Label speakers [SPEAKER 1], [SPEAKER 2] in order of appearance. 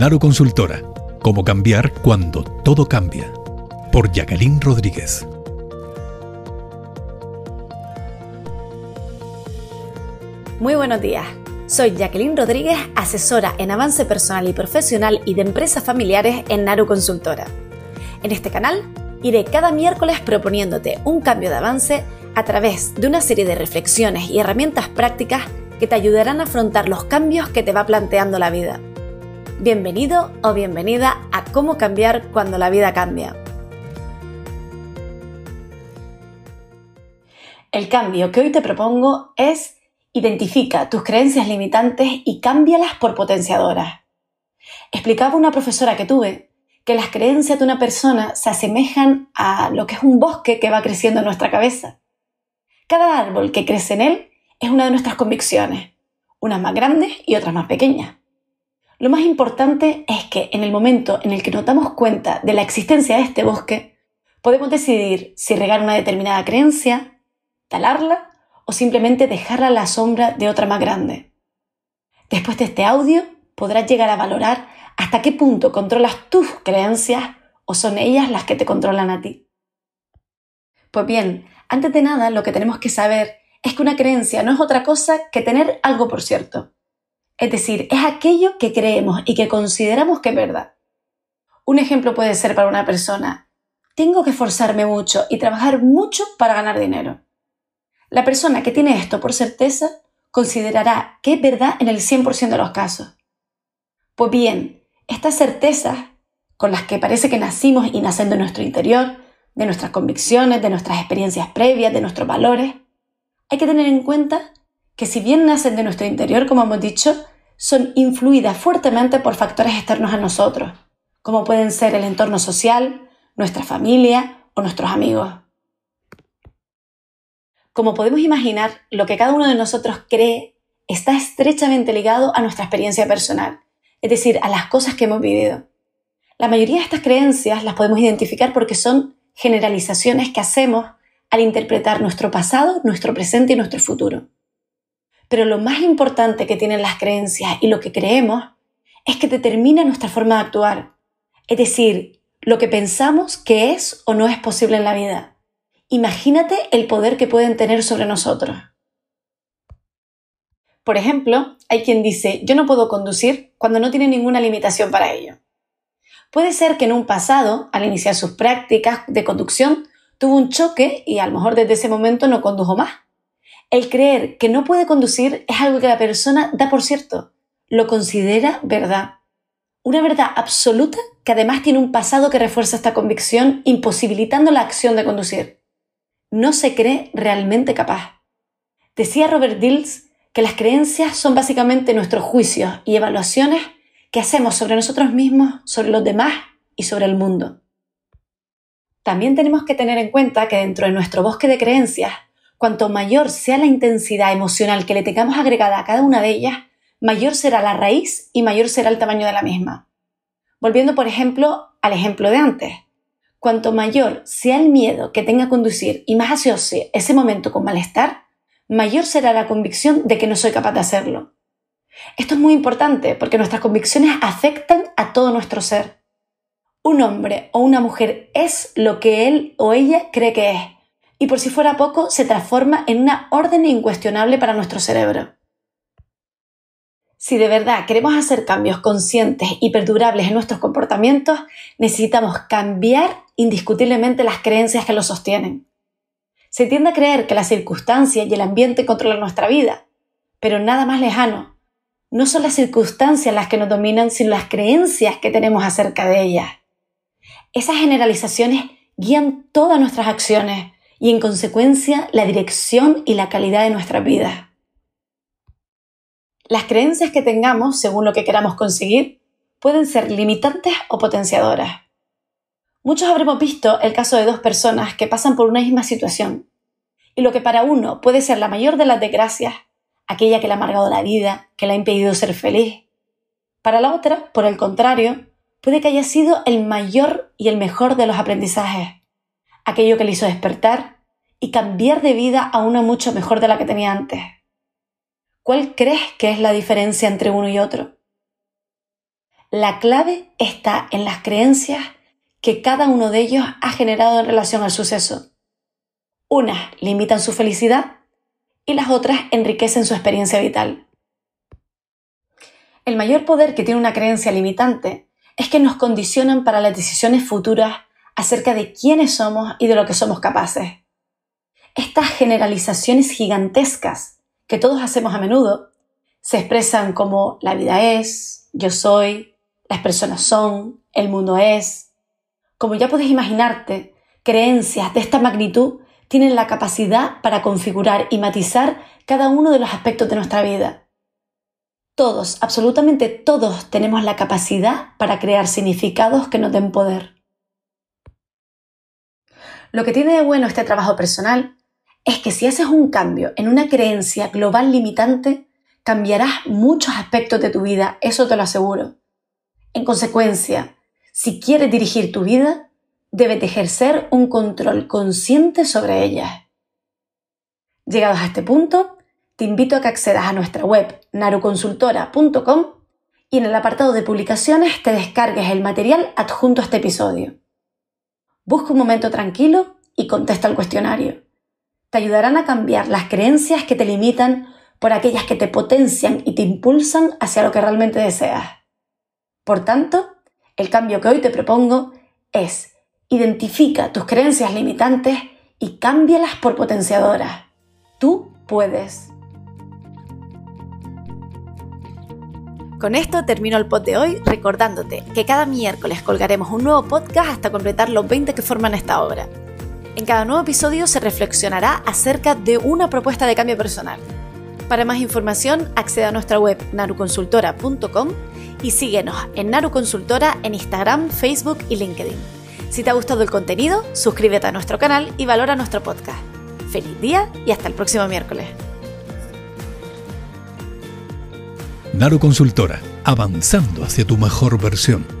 [SPEAKER 1] Naro Consultora. Cómo cambiar cuando todo cambia. Por Jacqueline Rodríguez.
[SPEAKER 2] Muy buenos días. Soy Jacqueline Rodríguez, asesora en avance personal y profesional y de empresas familiares en Naru Consultora. En este canal iré cada miércoles proponiéndote un cambio de avance a través de una serie de reflexiones y herramientas prácticas que te ayudarán a afrontar los cambios que te va planteando la vida. Bienvenido o bienvenida a Cómo cambiar cuando la vida cambia. El cambio que hoy te propongo es Identifica tus creencias limitantes y cámbialas por potenciadoras. Explicaba una profesora que tuve que las creencias de una persona se asemejan a lo que es un bosque que va creciendo en nuestra cabeza. Cada árbol que crece en él es una de nuestras convicciones, unas más grandes y otras más pequeñas. Lo más importante es que en el momento en el que nos damos cuenta de la existencia de este bosque, podemos decidir si regar una determinada creencia, talarla o simplemente dejarla a la sombra de otra más grande. Después de este audio podrás llegar a valorar hasta qué punto controlas tus creencias o son ellas las que te controlan a ti. Pues bien, antes de nada lo que tenemos que saber es que una creencia no es otra cosa que tener algo por cierto. Es decir, es aquello que creemos y que consideramos que es verdad. Un ejemplo puede ser para una persona, tengo que esforzarme mucho y trabajar mucho para ganar dinero. La persona que tiene esto por certeza considerará que es verdad en el 100% de los casos. Pues bien, estas certezas con las que parece que nacimos y nacen de nuestro interior, de nuestras convicciones, de nuestras experiencias previas, de nuestros valores, hay que tener en cuenta que si bien nacen de nuestro interior, como hemos dicho, son influidas fuertemente por factores externos a nosotros, como pueden ser el entorno social, nuestra familia o nuestros amigos. Como podemos imaginar, lo que cada uno de nosotros cree está estrechamente ligado a nuestra experiencia personal, es decir, a las cosas que hemos vivido. La mayoría de estas creencias las podemos identificar porque son generalizaciones que hacemos al interpretar nuestro pasado, nuestro presente y nuestro futuro. Pero lo más importante que tienen las creencias y lo que creemos es que determina nuestra forma de actuar, es decir, lo que pensamos que es o no es posible en la vida. Imagínate el poder que pueden tener sobre nosotros. Por ejemplo, hay quien dice, yo no puedo conducir cuando no tiene ninguna limitación para ello. Puede ser que en un pasado, al iniciar sus prácticas de conducción, tuvo un choque y a lo mejor desde ese momento no condujo más. El creer que no puede conducir es algo que la persona da por cierto, lo considera verdad. Una verdad absoluta que además tiene un pasado que refuerza esta convicción imposibilitando la acción de conducir no se cree realmente capaz. Decía Robert Dills que las creencias son básicamente nuestros juicios y evaluaciones que hacemos sobre nosotros mismos, sobre los demás y sobre el mundo. También tenemos que tener en cuenta que dentro de nuestro bosque de creencias, cuanto mayor sea la intensidad emocional que le tengamos agregada a cada una de ellas, mayor será la raíz y mayor será el tamaño de la misma. Volviendo, por ejemplo, al ejemplo de antes. Cuanto mayor sea el miedo que tenga a conducir y más asocie ese momento con malestar, mayor será la convicción de que no soy capaz de hacerlo. Esto es muy importante porque nuestras convicciones afectan a todo nuestro ser. Un hombre o una mujer es lo que él o ella cree que es, y por si fuera poco, se transforma en una orden incuestionable para nuestro cerebro. Si de verdad queremos hacer cambios conscientes y perdurables en nuestros comportamientos, necesitamos cambiar indiscutiblemente las creencias que lo sostienen. Se tiende a creer que las circunstancias y el ambiente controlan nuestra vida, pero nada más lejano. No son las circunstancias las que nos dominan, sino las creencias que tenemos acerca de ellas. Esas generalizaciones guían todas nuestras acciones y en consecuencia la dirección y la calidad de nuestras vidas. Las creencias que tengamos, según lo que queramos conseguir, pueden ser limitantes o potenciadoras. Muchos habremos visto el caso de dos personas que pasan por una misma situación, y lo que para uno puede ser la mayor de las desgracias, aquella que le ha amargado la vida, que le ha impedido ser feliz, para la otra, por el contrario, puede que haya sido el mayor y el mejor de los aprendizajes, aquello que le hizo despertar y cambiar de vida a una mucho mejor de la que tenía antes. ¿Cuál crees que es la diferencia entre uno y otro? La clave está en las creencias que cada uno de ellos ha generado en relación al suceso. Unas limitan su felicidad y las otras enriquecen su experiencia vital. El mayor poder que tiene una creencia limitante es que nos condicionan para las decisiones futuras acerca de quiénes somos y de lo que somos capaces. Estas generalizaciones gigantescas que todos hacemos a menudo se expresan como la vida es, yo soy, las personas son, el mundo es. Como ya puedes imaginarte, creencias de esta magnitud tienen la capacidad para configurar y matizar cada uno de los aspectos de nuestra vida. Todos, absolutamente todos, tenemos la capacidad para crear significados que nos den poder. Lo que tiene de bueno este trabajo personal es que si haces un cambio en una creencia global limitante, cambiarás muchos aspectos de tu vida, eso te lo aseguro. En consecuencia, si quieres dirigir tu vida, debes ejercer un control consciente sobre ellas. Llegados a este punto, te invito a que accedas a nuestra web naruconsultora.com y en el apartado de publicaciones te descargues el material adjunto a este episodio. Busca un momento tranquilo y contesta el cuestionario. Te ayudarán a cambiar las creencias que te limitan por aquellas que te potencian y te impulsan hacia lo que realmente deseas. Por tanto, el cambio que hoy te propongo es Identifica tus creencias limitantes y cámbialas por potenciadoras. Tú puedes. Con esto termino el pod de hoy recordándote que cada miércoles colgaremos un nuevo podcast hasta completar los 20 que forman esta obra. En cada nuevo episodio se reflexionará acerca de una propuesta de cambio personal. Para más información, accede a nuestra web naruconsultora.com y síguenos en Naru Consultora en Instagram, Facebook y LinkedIn. Si te ha gustado el contenido, suscríbete a nuestro canal y valora nuestro podcast. Feliz día y hasta el próximo miércoles.
[SPEAKER 1] Naro Consultora, avanzando hacia tu mejor versión.